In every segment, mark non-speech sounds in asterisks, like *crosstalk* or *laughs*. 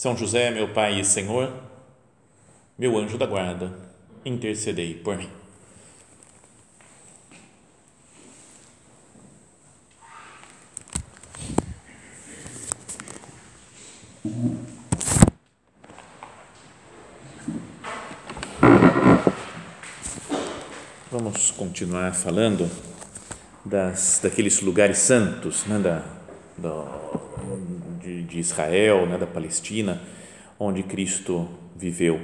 São José, meu Pai e Senhor, meu anjo da guarda, intercedei por mim. Vamos continuar falando das, daqueles lugares santos, né, da, da, de, de Israel, né, da Palestina, onde Cristo viveu.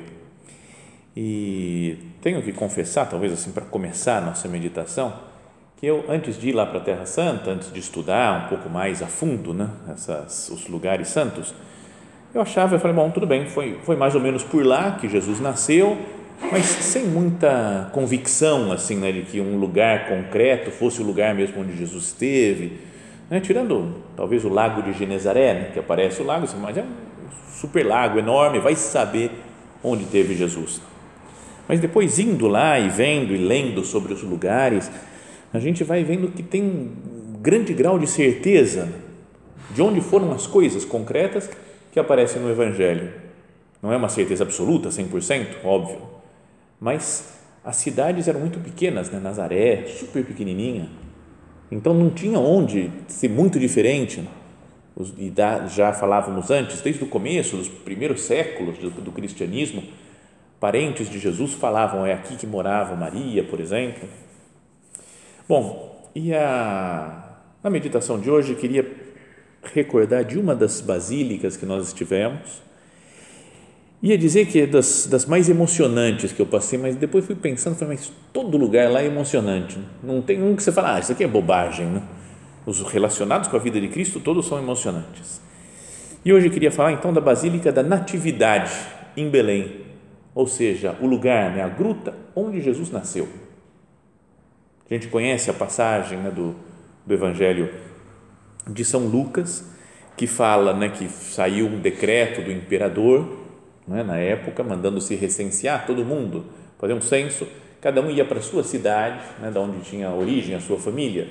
E tenho que confessar, talvez assim, para começar a nossa meditação, que eu, antes de ir lá para a Terra Santa, antes de estudar um pouco mais a fundo né, essas, os lugares santos, eu achava, eu falei, bom, tudo bem, foi, foi mais ou menos por lá que Jesus nasceu, mas sem muita convicção, assim, né, de que um lugar concreto fosse o lugar mesmo onde Jesus esteve, né, tirando talvez o lago de Genezaré, né, que aparece o lago, mas é um super lago enorme, vai saber onde teve Jesus. Mas depois indo lá e vendo e lendo sobre os lugares, a gente vai vendo que tem um grande grau de certeza de onde foram as coisas concretas que aparecem no Evangelho. Não é uma certeza absoluta, 100%, óbvio, mas as cidades eram muito pequenas, né? Nazaré, super pequenininha, então não tinha onde ser muito diferente. E já falávamos antes, desde o começo, dos primeiros séculos do, do cristianismo, parentes de Jesus falavam, é aqui que morava Maria, por exemplo. Bom, e a, na meditação de hoje, eu queria recordar de uma das basílicas que nós estivemos, Ia dizer que é das, das mais emocionantes que eu passei, mas depois fui pensando, falei, mas todo lugar lá é emocionante. Não tem um que você fala, ah, isso aqui é bobagem. Né? Os relacionados com a vida de Cristo, todos são emocionantes. E hoje eu queria falar então da Basílica da Natividade, em Belém, ou seja, o lugar, né, a gruta onde Jesus nasceu. A gente conhece a passagem né, do, do Evangelho de São Lucas, que fala né, que saiu um decreto do imperador né, na época, mandando se recensear todo mundo, fazer um censo, cada um ia para a sua cidade, né, da onde tinha origem a sua família.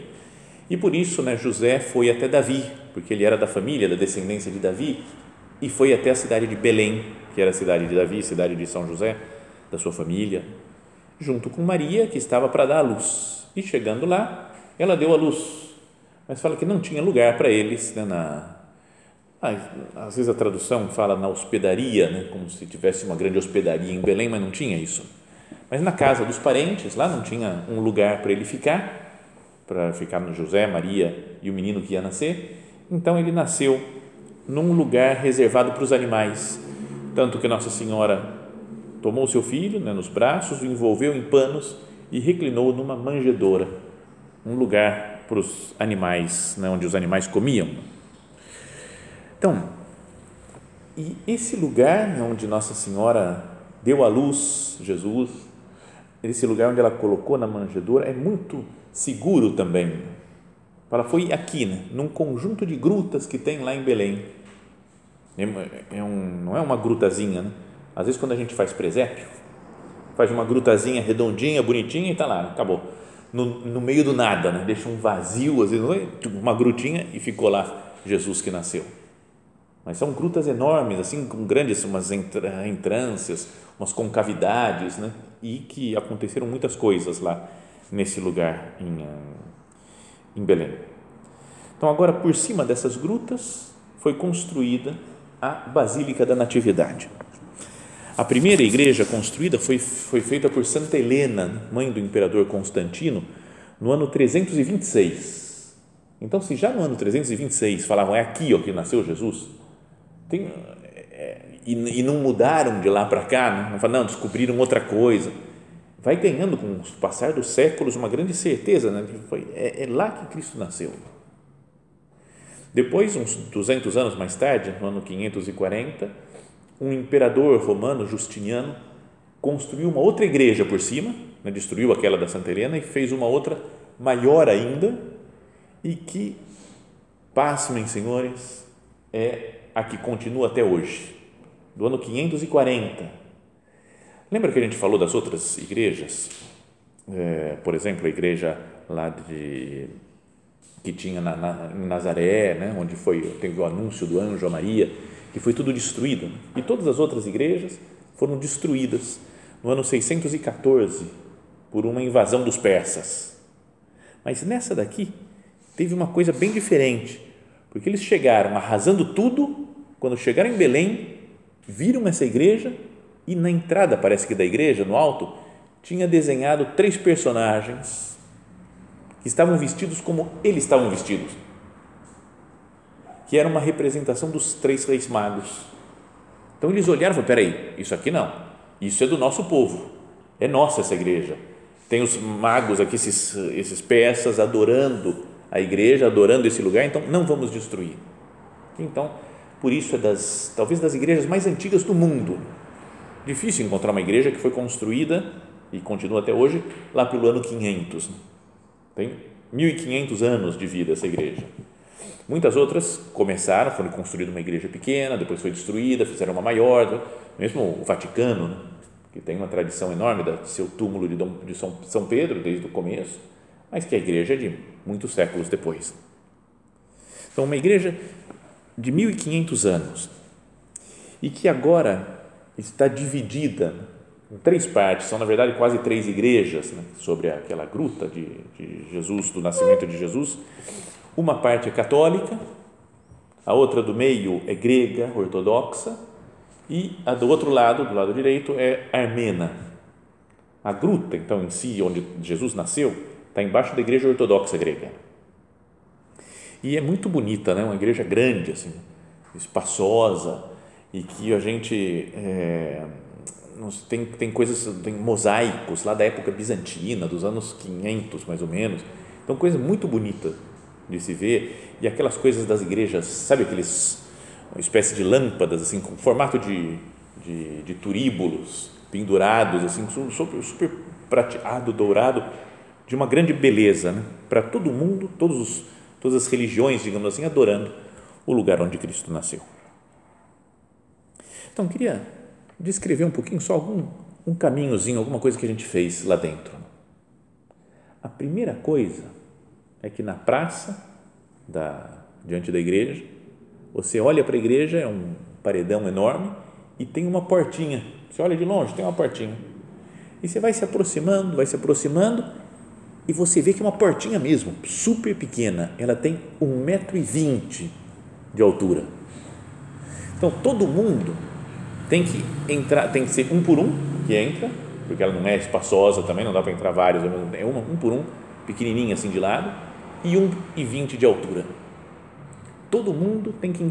E por isso, né, José foi até Davi, porque ele era da família, da descendência de Davi, e foi até a cidade de Belém, que era a cidade de Davi, cidade de São José, da sua família, junto com Maria, que estava para dar a luz. E chegando lá, ela deu a luz, mas fala que não tinha lugar para eles né, na, às vezes a tradução fala na hospedaria, né? como se tivesse uma grande hospedaria em Belém, mas não tinha isso. Mas na casa dos parentes, lá não tinha um lugar para ele ficar, para ficar no José, Maria e o menino que ia nascer. Então ele nasceu num lugar reservado para os animais. Tanto que Nossa Senhora tomou seu filho né, nos braços, o envolveu em panos e reclinou numa manjedoura, um lugar para os animais, né, onde os animais comiam então, e esse lugar né, onde Nossa Senhora deu à luz Jesus, esse lugar onde ela colocou na manjedoura, é muito seguro também. Ela foi aqui, né, num conjunto de grutas que tem lá em Belém. É, é um, não é uma grutazinha, né? Às vezes, quando a gente faz presépio, faz uma grutazinha redondinha, bonitinha e está lá, acabou. No, no, meio do nada, né? deixa um vazio, às vezes, uma grutinha e ficou lá Jesus que nasceu mas são grutas enormes, assim, com grandes umas entrâncias, umas concavidades, né? E que aconteceram muitas coisas lá nesse lugar em, em Belém. Então, agora, por cima dessas grutas, foi construída a Basílica da Natividade. A primeira igreja construída foi, foi feita por Santa Helena, mãe do imperador Constantino, no ano 326. Então, se já no ano 326 falavam, é aqui ó, que nasceu Jesus, tem, é, e, e, não mudaram de lá para cá, né? não não, descobriram outra coisa. Vai ganhando com o passar dos séculos uma grande certeza, né? Foi, é, é lá que Cristo nasceu. Depois, uns 200 anos mais tarde, no ano 540, um imperador romano, Justiniano, construiu uma outra igreja por cima, né, destruiu aquela da Santa Helena e fez uma outra maior ainda e que, pasmem senhores, é a que continua até hoje, do ano 540. Lembra que a gente falou das outras igrejas? É, por exemplo, a igreja lá de que tinha na, na, em Nazaré, né, onde foi teve o anúncio do anjo a Maria, que foi tudo destruído. E todas as outras igrejas foram destruídas no ano 614 por uma invasão dos persas. Mas nessa daqui teve uma coisa bem diferente, porque eles chegaram arrasando tudo, quando chegaram em Belém, viram essa igreja e na entrada, parece que da igreja, no alto, tinha desenhado três personagens que estavam vestidos como eles estavam vestidos, que era uma representação dos três reis magos. Então eles olharam e falaram: peraí, isso aqui não, isso é do nosso povo, é nossa essa igreja. Tem os magos aqui, esses, esses peças adorando a igreja, adorando esse lugar, então não vamos destruir. Então, por isso é das, talvez das igrejas mais antigas do mundo. Difícil encontrar uma igreja que foi construída e continua até hoje lá pelo ano 500. Tem 1.500 anos de vida essa igreja. Muitas outras começaram, foram construídas uma igreja pequena, depois foi destruída, fizeram uma maior, mesmo o Vaticano, né? que tem uma tradição enorme do seu túmulo de, Dom, de São, São Pedro desde o começo, mas que a igreja é de muitos séculos depois. Então, uma igreja de 1.500 anos e que agora está dividida em três partes, são na verdade quase três igrejas né, sobre aquela gruta de, de Jesus, do nascimento de Jesus. Uma parte é católica, a outra do meio é grega, ortodoxa, e a do outro lado, do lado direito, é armena. A gruta, então, em si, onde Jesus nasceu, está embaixo da igreja ortodoxa grega. E é muito bonita, né? uma igreja grande, assim, espaçosa, e que a gente. É, tem, tem coisas, tem mosaicos lá da época bizantina, dos anos 500 mais ou menos. Então, coisa muito bonita de se ver. E aquelas coisas das igrejas, sabe aqueles, uma espécie de lâmpadas, assim, com formato de, de, de turíbulos pendurados, assim, super, super prateado, dourado, de uma grande beleza, né? para todo mundo, todos os, todas as religiões, digamos assim, adorando o lugar onde Cristo nasceu. Então, queria descrever um pouquinho só algum um caminhozinho, alguma coisa que a gente fez lá dentro. A primeira coisa é que na praça da diante da igreja, você olha para a igreja, é um paredão enorme e tem uma portinha. Você olha de longe, tem uma portinha. E você vai se aproximando, vai se aproximando e você vê que é uma portinha mesmo, super pequena. Ela tem um metro e vinte de altura. Então todo mundo tem que entrar, tem que ser um por um que entra, porque ela não é espaçosa também, não dá para entrar vários, é um, um por um, pequenininho assim de lado, e um e vinte de altura. Todo mundo tem que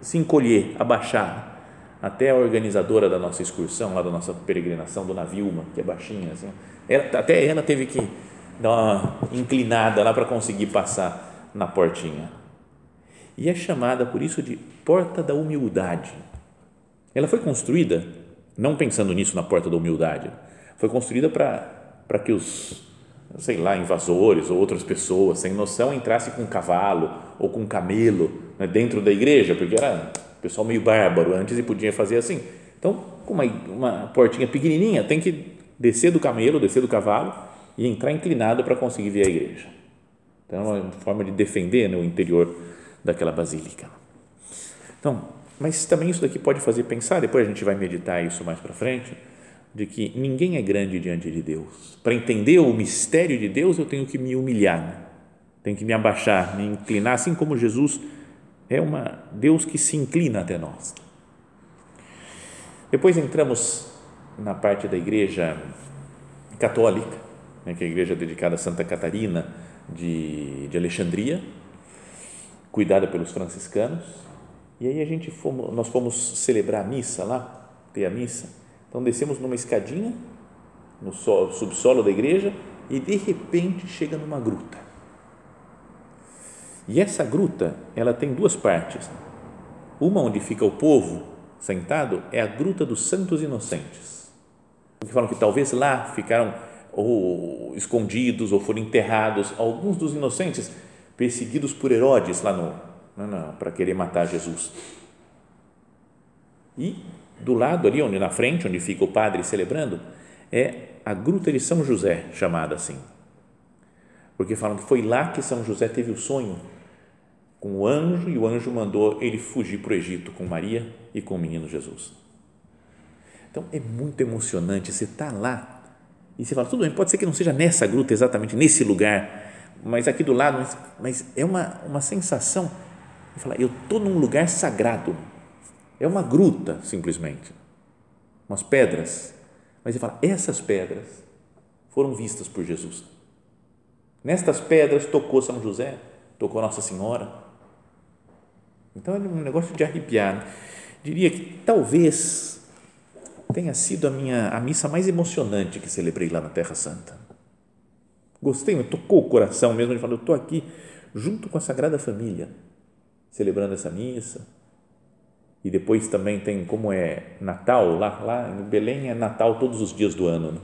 se encolher, abaixar, até a organizadora da nossa excursão, lá da nossa peregrinação, Dona Vilma, que é baixinha, assim, ela, até ela teve que dar uma inclinada lá para conseguir passar na portinha. E é chamada por isso de porta da humildade ela foi construída não pensando nisso na porta da humildade, foi construída para que os, sei lá, invasores ou outras pessoas sem noção entrassem com um cavalo ou com um camelo né, dentro da igreja, porque era pessoal meio bárbaro antes e podia fazer assim. Então, com uma, uma portinha pequenininha, tem que descer do camelo, descer do cavalo e entrar inclinado para conseguir ver a igreja. Então, é uma forma de defender né, o interior daquela basílica. Então, mas também isso daqui pode fazer pensar, depois a gente vai meditar isso mais para frente, de que ninguém é grande diante de Deus. Para entender o mistério de Deus, eu tenho que me humilhar, tenho que me abaixar, me inclinar, assim como Jesus é uma Deus que se inclina até nós. Depois entramos na parte da igreja católica, né, que é a igreja dedicada a Santa Catarina de, de Alexandria, cuidada pelos franciscanos e aí a gente fomos, nós fomos celebrar a missa lá, ter a missa. Então descemos numa escadinha no subsolo da igreja e de repente chega numa gruta. E essa gruta, ela tem duas partes. Uma onde fica o povo sentado é a Gruta dos Santos Inocentes. Porque falam que talvez lá ficaram ou escondidos ou foram enterrados alguns dos inocentes perseguidos por Herodes lá no, para querer matar Jesus. E do lado ali, onde na frente, onde fica o padre celebrando, é a Gruta de São José, chamada assim. Porque falam que foi lá que São José teve o sonho com o anjo e o anjo mandou ele fugir para o Egito com Maria e com o menino Jesus. Então é muito emocionante você estar tá lá e você fala, tudo bem, pode ser que não seja nessa gruta exatamente, nesse lugar, mas aqui do lado, mas, mas é uma, uma sensação, de falar, eu estou num lugar sagrado, é uma gruta simplesmente, umas pedras, mas você fala, essas pedras foram vistas por Jesus. Nestas pedras tocou São José, tocou Nossa Senhora. Então é um negócio de arrepiar. Diria que talvez tenha sido a minha a missa mais emocionante que celebrei lá na Terra Santa. Gostei, me tocou o coração mesmo de falar, eu estou aqui junto com a Sagrada Família, celebrando essa missa. E depois também tem como é Natal, lá, lá em Belém é Natal todos os dias do ano. Né?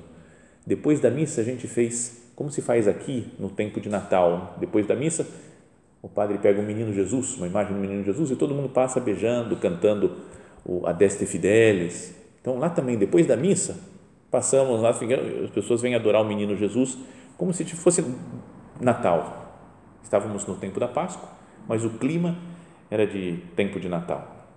Depois da missa a gente fez, como se faz aqui no tempo de Natal, depois da missa o padre pega o menino Jesus, uma imagem do menino Jesus e todo mundo passa beijando, cantando o Adeste Fidelis, então, lá também, depois da missa, passamos lá, as pessoas vêm adorar o menino Jesus como se fosse Natal. Estávamos no tempo da Páscoa, mas o clima era de tempo de Natal.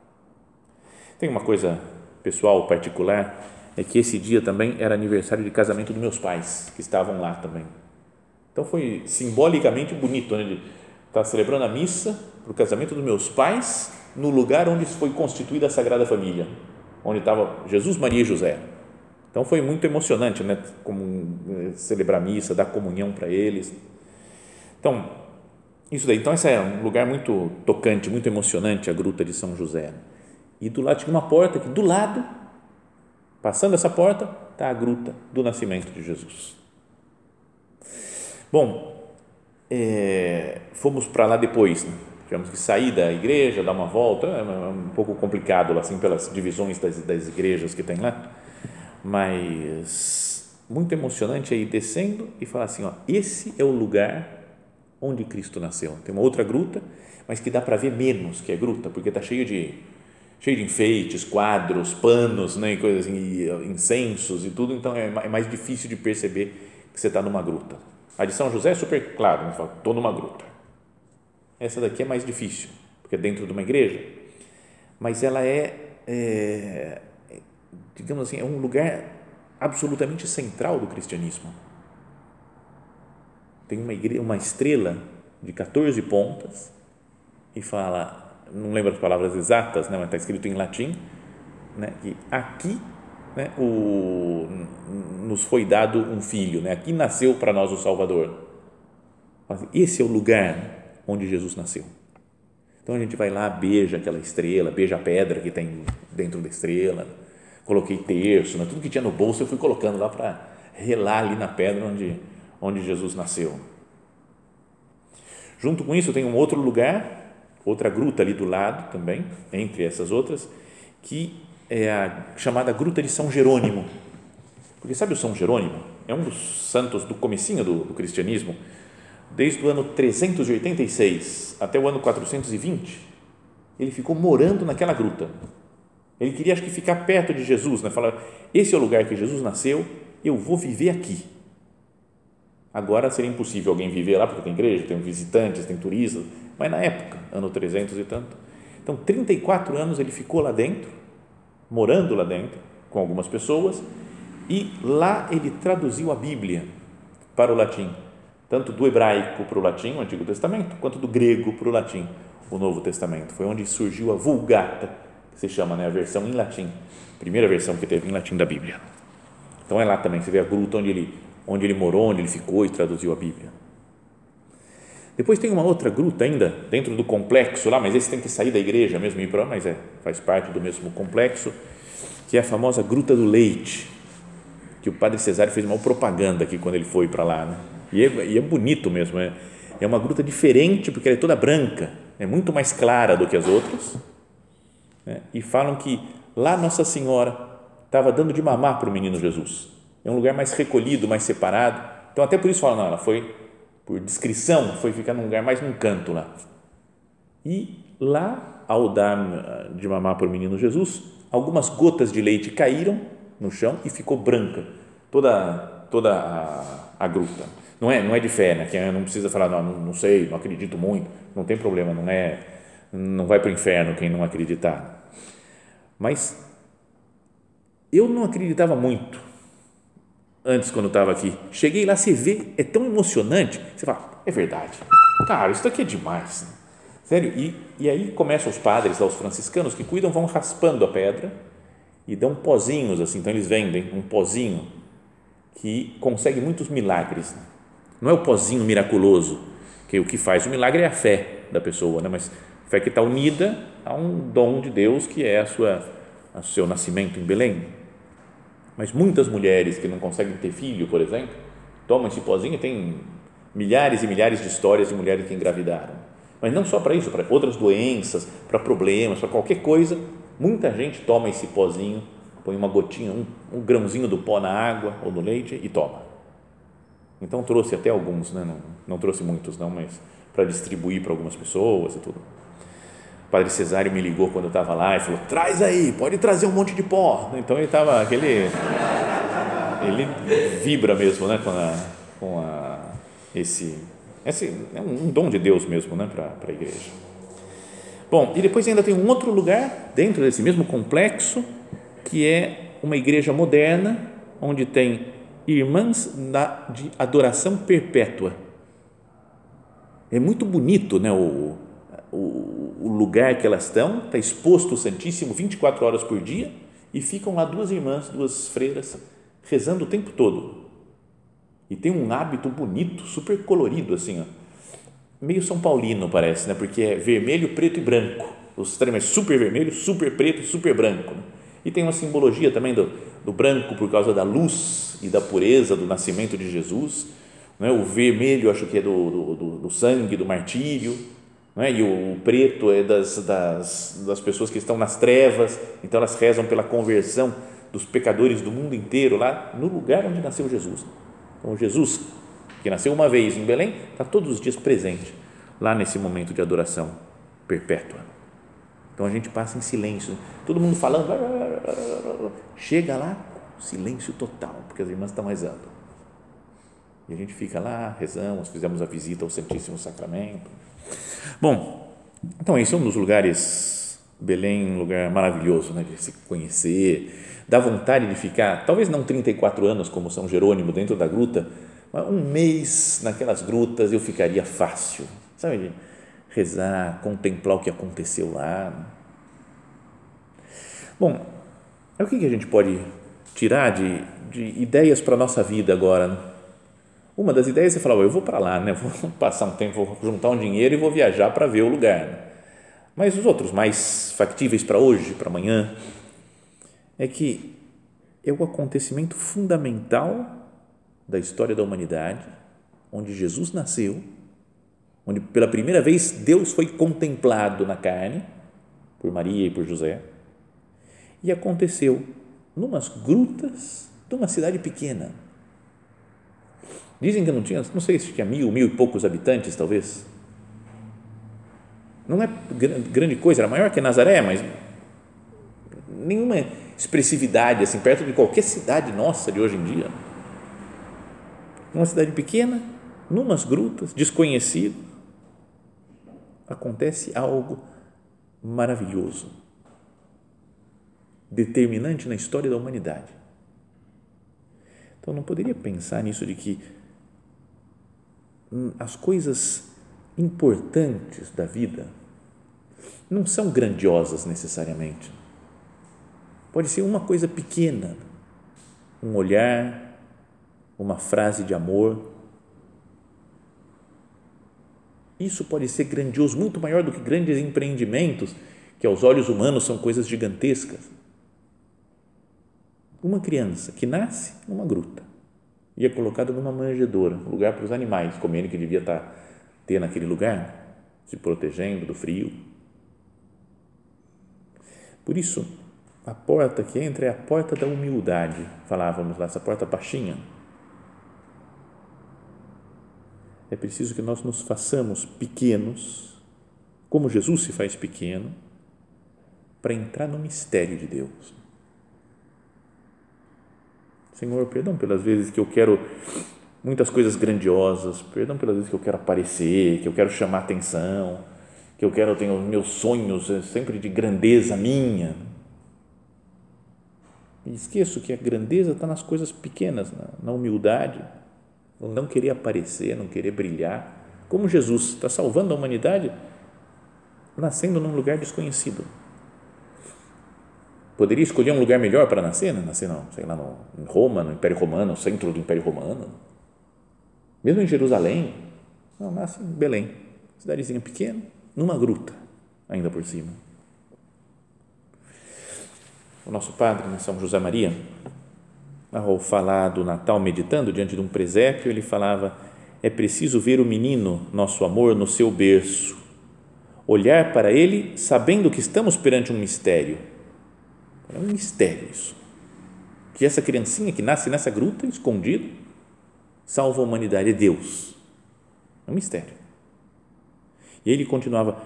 Tem uma coisa pessoal, particular, é que esse dia também era aniversário de casamento dos meus pais, que estavam lá também. Então foi simbolicamente bonito, né? Estar celebrando a missa para o casamento dos meus pais no lugar onde foi constituída a Sagrada Família onde estava Jesus, Maria e José. Então foi muito emocionante, né? Como eh, celebrar missa, dar comunhão para eles. Então, isso daí. Então, esse é um lugar muito tocante, muito emocionante, a Gruta de São José. E do lado tinha uma porta que do lado, passando essa porta, está a Gruta do Nascimento de Jesus. Bom, é, fomos para lá depois, né? Tivemos que sair da igreja, dar uma volta, é um pouco complicado assim pelas divisões das, das igrejas que tem lá, mas muito emocionante aí descendo e falar assim, ó, esse é o lugar onde Cristo nasceu. Tem uma outra gruta, mas que dá para ver menos que a gruta, porque está cheio de cheio de enfeites, quadros, panos, né, coisas assim, incensos e tudo, então é, é mais difícil de perceber que você está numa gruta. A de São José é super claro, estou numa gruta essa daqui é mais difícil, porque é dentro de uma igreja, mas ela é, é digamos assim, é um lugar absolutamente central do cristianismo. Tem uma, igreja, uma estrela de 14 pontas e fala, não lembro as palavras exatas, né, mas está escrito em latim, né, que aqui né, o, nos foi dado um filho, né, aqui nasceu para nós o Salvador. Esse é o lugar onde Jesus nasceu. Então a gente vai lá, beija aquela estrela, beija a pedra que tem dentro da estrela. Coloquei terço, né? tudo que tinha no bolso eu fui colocando lá para relar ali na pedra onde, onde Jesus nasceu. Junto com isso tem um outro lugar, outra gruta ali do lado também, entre essas outras, que é a chamada Gruta de São Jerônimo. Porque sabe o São Jerônimo? É um dos santos do comecinho do, do cristianismo, desde o ano 386 até o ano 420, ele ficou morando naquela gruta. Ele queria, acho que, ficar perto de Jesus, né? falar: esse é o lugar que Jesus nasceu, eu vou viver aqui. Agora seria impossível alguém viver lá, porque tem igreja, tem visitantes, tem turistas, mas na época, ano 300 e tanto. Então, 34 anos ele ficou lá dentro, morando lá dentro, com algumas pessoas, e lá ele traduziu a Bíblia para o latim tanto do hebraico para o latim, o Antigo Testamento, quanto do grego para o latim, o Novo Testamento. Foi onde surgiu a Vulgata, que se chama né, a versão em latim, primeira versão que teve em latim da Bíblia. Então é lá também, você vê a gruta onde ele, onde ele morou, onde ele ficou e traduziu a Bíblia. Depois tem uma outra gruta ainda, dentro do complexo lá, mas esse tem que sair da igreja mesmo, ir para, mas é, faz parte do mesmo complexo, que é a famosa Gruta do Leite, que o padre Cesário fez uma propaganda aqui quando ele foi para lá, né? E é, e é bonito mesmo, é, é uma gruta diferente porque ela é toda branca, é muito mais clara do que as outras. Né? E falam que lá Nossa Senhora estava dando de mamar para o menino Jesus. É um lugar mais recolhido, mais separado. Então, até por isso fala, não, ela foi, por descrição, foi ficar num lugar mais num canto lá. E lá, ao dar ah, de mamar para o menino Jesus, algumas gotas de leite caíram no chão e ficou branca toda, toda a, a gruta. Não é, não é de fé, né? Que não precisa falar, não, não sei, não acredito muito, não tem problema, não é, não vai para o inferno quem não acreditar. Mas eu não acreditava muito antes quando estava aqui. Cheguei lá, você vê, é tão emocionante, você fala, é verdade, cara, isso daqui é demais. Sério, e, e aí começam os padres, lá, os franciscanos que cuidam, vão raspando a pedra e dão pozinhos assim, então eles vendem um pozinho que consegue muitos milagres. Né? Não é o pozinho miraculoso, que o que faz o milagre é a fé da pessoa, né? mas a fé que está unida a um dom de Deus que é a sua, o seu nascimento em Belém. Mas muitas mulheres que não conseguem ter filho, por exemplo, tomam esse pozinho e tem milhares e milhares de histórias de mulheres que engravidaram. Mas não só para isso, para outras doenças, para problemas, para qualquer coisa, muita gente toma esse pozinho, põe uma gotinha, um, um grãozinho do pó na água ou no leite e toma. Então trouxe até alguns, né? não, não trouxe muitos não, mas para distribuir para algumas pessoas e tudo. O padre Cesário me ligou quando eu estava lá e falou: traz aí, pode trazer um monte de pó. Então ele estava aquele, ele vibra mesmo, né, com a, com a esse, esse é um dom de Deus mesmo, né, para a igreja. Bom, e depois ainda tem um outro lugar dentro desse mesmo complexo que é uma igreja moderna onde tem irmãs de adoração perpétua. É muito bonito, né, o, o, o lugar que elas estão, está exposto o Santíssimo 24 horas por dia e ficam lá duas irmãs, duas freiras, rezando o tempo todo. E tem um hábito bonito, super colorido, assim, ó. meio São Paulino parece, né? porque é vermelho, preto e branco. Os extremos é super vermelho, super preto e super branco. Né? E tem uma simbologia também do, do branco por causa da luz e da pureza do nascimento de Jesus. Né? O vermelho, acho que é do, do, do sangue, do martírio é? e o preto é das, das, das pessoas que estão nas trevas, então elas rezam pela conversão dos pecadores do mundo inteiro lá no lugar onde nasceu Jesus. Então, Jesus, que nasceu uma vez em Belém, está todos os dias presente lá nesse momento de adoração perpétua. Então a gente passa em silêncio, todo mundo falando, chega lá, silêncio total, porque as irmãs estão rezando. E a gente fica lá, rezamos, fizemos a visita ao Santíssimo Sacramento Bom, então esse é um dos lugares, Belém, um lugar maravilhoso, né, de se conhecer, dá vontade de ficar, talvez não 34 anos como São Jerônimo dentro da gruta, mas um mês naquelas grutas eu ficaria fácil, sabe, de rezar, contemplar o que aconteceu lá. Bom, o que a gente pode tirar de, de ideias para a nossa vida agora? Uma das ideias é falar, eu vou para lá, né? *laughs* vou passar um tempo, vou juntar um dinheiro e vou viajar para ver o lugar. Mas os outros mais factíveis para hoje, para amanhã, é que é o acontecimento fundamental da história da humanidade, onde Jesus nasceu, onde pela primeira vez Deus foi contemplado na carne por Maria e por José, e aconteceu numas grutas de uma cidade pequena Dizem que não tinha, não sei se tinha mil, mil e poucos habitantes, talvez. Não é grande coisa, era maior que Nazaré, mas nenhuma expressividade assim, perto de qualquer cidade nossa de hoje em dia. Uma cidade pequena, numas grutas, desconhecido, acontece algo maravilhoso, determinante na história da humanidade. Então não poderia pensar nisso de que as coisas importantes da vida não são grandiosas necessariamente. Pode ser uma coisa pequena, um olhar, uma frase de amor. Isso pode ser grandioso, muito maior do que grandes empreendimentos que aos olhos humanos são coisas gigantescas. Uma criança que nasce numa gruta ia colocado numa manjedoura, um lugar para os animais comerem, que devia estar, tá, ter naquele lugar, se protegendo do frio. Por isso, a porta que entra é a porta da humildade, falávamos lá, essa porta baixinha. É preciso que nós nos façamos pequenos, como Jesus se faz pequeno, para entrar no mistério de Deus. Senhor, perdão pelas vezes que eu quero muitas coisas grandiosas, perdão pelas vezes que eu quero aparecer, que eu quero chamar atenção, que eu quero ter os meus sonhos é sempre de grandeza minha. E esqueço que a grandeza está nas coisas pequenas, na, na humildade, no não querer aparecer, não querer brilhar. Como Jesus está salvando a humanidade, nascendo num lugar desconhecido. Poderia escolher um lugar melhor para nascer, né? nascer não, sei lá, no, em Roma, no Império Romano, no centro do Império Romano. Mesmo em Jerusalém, não, nasce em Belém, cidadezinha pequena, numa gruta, ainda por cima. O nosso padre, né, São José Maria, ao falar do Natal meditando diante de um presépio, ele falava: é preciso ver o menino, nosso amor, no seu berço, olhar para ele sabendo que estamos perante um mistério é um mistério isso. Que essa criancinha que nasce nessa gruta, escondido, salva a humanidade, é Deus. É um mistério. E ele continuava: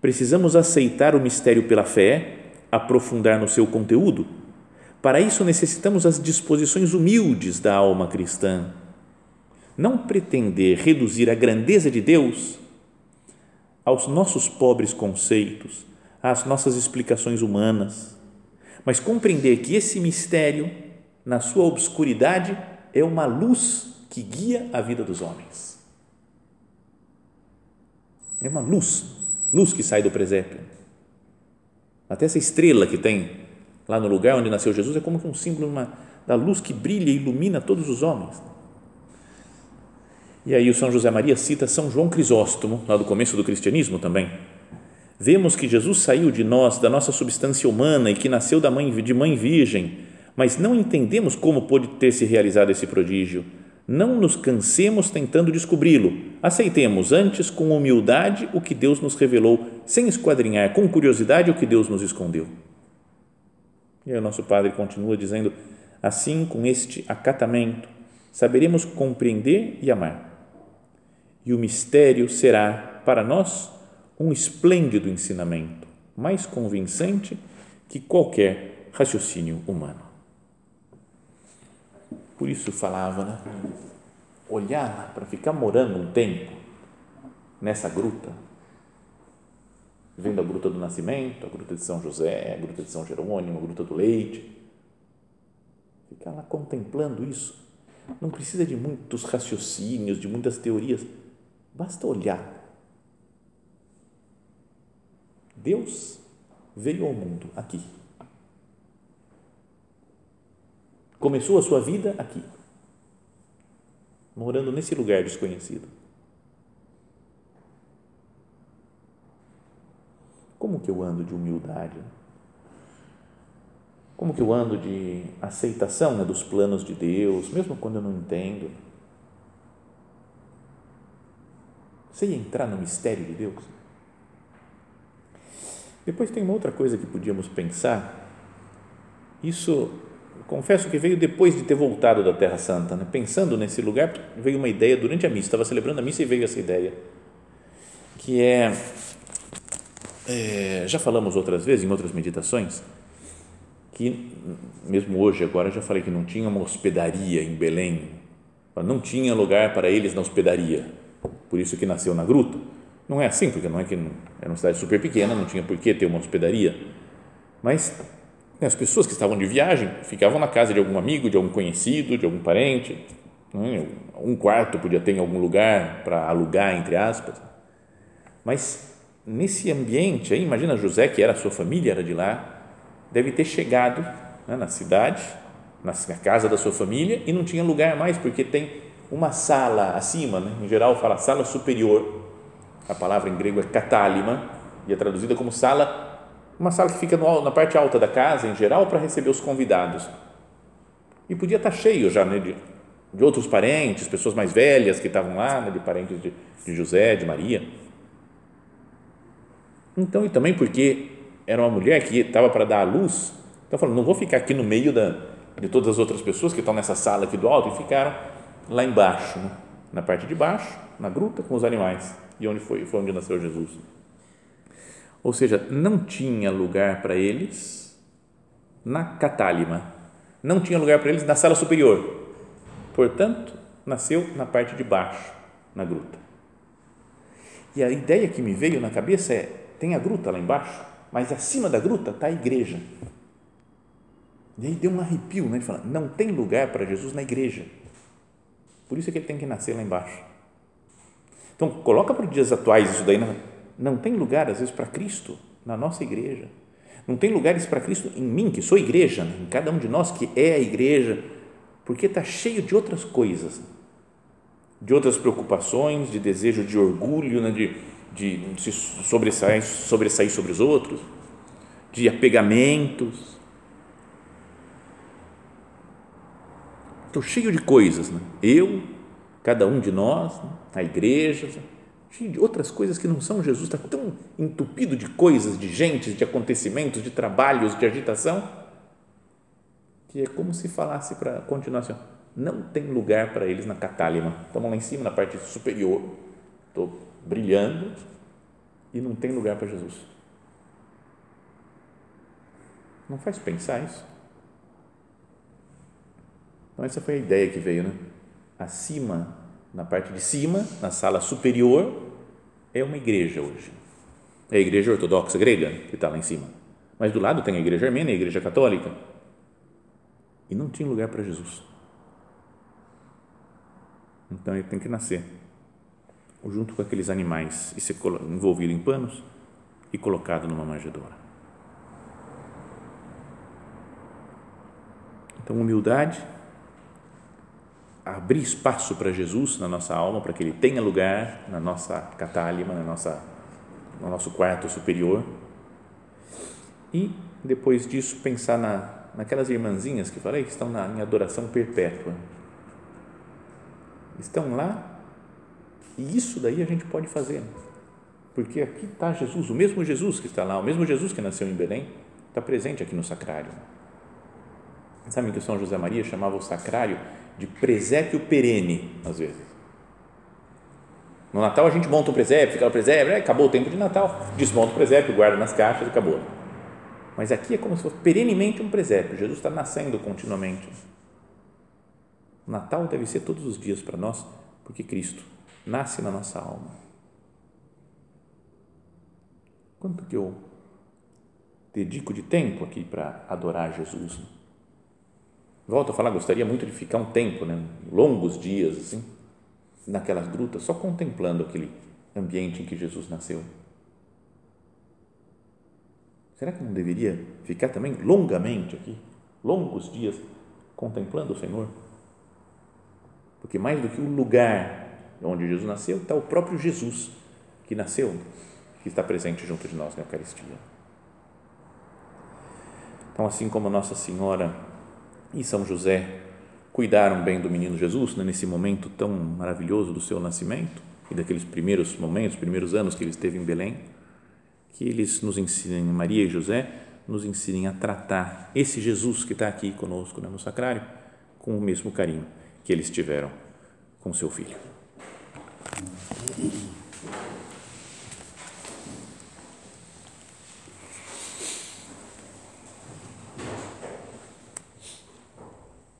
precisamos aceitar o mistério pela fé, aprofundar no seu conteúdo. Para isso necessitamos as disposições humildes da alma cristã. Não pretender reduzir a grandeza de Deus aos nossos pobres conceitos, às nossas explicações humanas mas compreender que esse mistério, na sua obscuridade, é uma luz que guia a vida dos homens. É uma luz, luz que sai do presépio. Até essa estrela que tem lá no lugar onde nasceu Jesus é como que um símbolo uma, da luz que brilha e ilumina todos os homens. E aí o São José Maria cita São João Crisóstomo, lá do começo do cristianismo também, Vemos que Jesus saiu de nós, da nossa substância humana e que nasceu da mãe, de mãe virgem, mas não entendemos como pôde ter se realizado esse prodígio. Não nos cansemos tentando descobri-lo. Aceitemos antes com humildade o que Deus nos revelou, sem esquadrinhar com curiosidade o que Deus nos escondeu. E aí o nosso Padre continua dizendo: assim, com este acatamento, saberemos compreender e amar. E o mistério será, para nós, um esplêndido ensinamento, mais convincente que qualquer raciocínio humano. Por isso falava, né? olhar para ficar morando um tempo nessa gruta, vendo a gruta do Nascimento, a gruta de São José, a gruta de São Jerônimo, a gruta do Leite, ficar lá contemplando isso. Não precisa de muitos raciocínios, de muitas teorias, basta olhar Deus veio ao mundo aqui. Começou a sua vida aqui, morando nesse lugar desconhecido. Como que eu ando de humildade? Como que eu ando de aceitação né, dos planos de Deus, mesmo quando eu não entendo? Sei entrar no mistério de Deus? Depois tem uma outra coisa que podíamos pensar. Isso, confesso que veio depois de ter voltado da Terra Santa. Né? Pensando nesse lugar, veio uma ideia durante a missa. Estava celebrando a missa e veio essa ideia. Que é, é já falamos outras vezes, em outras meditações, que mesmo hoje, agora, já falei que não tinha uma hospedaria em Belém. Não tinha lugar para eles na hospedaria. Por isso que nasceu na gruta não é assim, porque não é que era uma cidade super pequena, não tinha por que ter uma hospedaria. Mas né, as pessoas que estavam de viagem ficavam na casa de algum amigo, de algum conhecido, de algum parente. Né, um quarto podia ter em algum lugar para alugar, entre aspas. Mas nesse ambiente aí, imagina José, que era a sua família, era de lá, deve ter chegado né, na cidade, na casa da sua família e não tinha lugar mais, porque tem uma sala acima, né? em geral fala sala superior, a palavra em grego é katálima e é traduzida como sala, uma sala que fica no, na parte alta da casa, em geral, para receber os convidados. E podia estar cheio já né, de, de outros parentes, pessoas mais velhas que estavam lá, né, de parentes de, de José, de Maria. Então, e também porque era uma mulher que estava para dar à luz, então falou, não vou ficar aqui no meio da, de todas as outras pessoas que estão nessa sala aqui do alto e ficaram lá embaixo, né? na parte de baixo, na gruta com os animais, e onde foi, foi onde nasceu Jesus. Ou seja, não tinha lugar para eles na catálima, não tinha lugar para eles na sala superior. Portanto, nasceu na parte de baixo, na gruta. E a ideia que me veio na cabeça é: tem a gruta lá embaixo, mas acima da gruta está a igreja. E aí deu um arrepio, né? Ele fala: não tem lugar para Jesus na igreja. Por isso é que ele tem que nascer lá embaixo. Então, coloca para os dias atuais isso daí. Não, não tem lugar, às vezes, para Cristo na nossa igreja. Não tem lugares para Cristo em mim, que sou igreja, né? em cada um de nós que é a igreja, porque está cheio de outras coisas, de outras preocupações, de desejo de orgulho, né? de, de se sobressair, sobressair sobre os outros, de apegamentos. Estou cheio de coisas, né? eu, cada um de nós, a igreja, outras coisas que não são Jesus, está tão entupido de coisas, de gente, de acontecimentos, de trabalhos, de agitação, que é como se falasse para a continuação, não tem lugar para eles na catálima, estamos lá em cima, na parte superior, estou brilhando e não tem lugar para Jesus. Não faz pensar isso? Então, essa foi a ideia que veio, né? Acima na parte de cima, na sala superior, é uma igreja hoje. É a igreja ortodoxa grega que está lá em cima. Mas do lado tem a igreja armênia, a igreja católica. E não tinha lugar para Jesus. Então ele tem que nascer junto com aqueles animais e ser envolvido em panos e colocado numa manjedoura. Então, humildade abrir espaço para Jesus na nossa alma, para que ele tenha lugar na nossa catálima, na nossa, no nosso quarto superior. E, depois disso, pensar na, naquelas irmãzinhas que falei, que estão na, em adoração perpétua. Estão lá e isso daí a gente pode fazer. Porque aqui está Jesus, o mesmo Jesus que está lá, o mesmo Jesus que nasceu em Belém, está presente aqui no sacrário. Sabe que o São José Maria chamava o sacrário de presépio perene, às vezes. No Natal a gente monta um presépio, fica o presépio, acabou o tempo de Natal, desmonta o presépio, guarda nas caixas e acabou. Mas aqui é como se fosse perenemente um presépio, Jesus está nascendo continuamente. O Natal deve ser todos os dias para nós, porque Cristo nasce na nossa alma. Quanto que eu dedico de tempo aqui para adorar Jesus? Volto a falar, gostaria muito de ficar um tempo, né, longos dias, assim, naquelas grutas, só contemplando aquele ambiente em que Jesus nasceu. Será que não deveria ficar também longamente aqui, longos dias, contemplando o Senhor? Porque mais do que o lugar onde Jesus nasceu, está o próprio Jesus que nasceu, que está presente junto de nós na Eucaristia. Então, assim como Nossa Senhora e São José cuidaram bem do menino Jesus né, nesse momento tão maravilhoso do seu nascimento e daqueles primeiros momentos, primeiros anos que ele esteve em Belém, que eles nos ensinem, Maria e José, nos ensinem a tratar esse Jesus que está aqui conosco né, no sacrário com o mesmo carinho que eles tiveram com seu filho.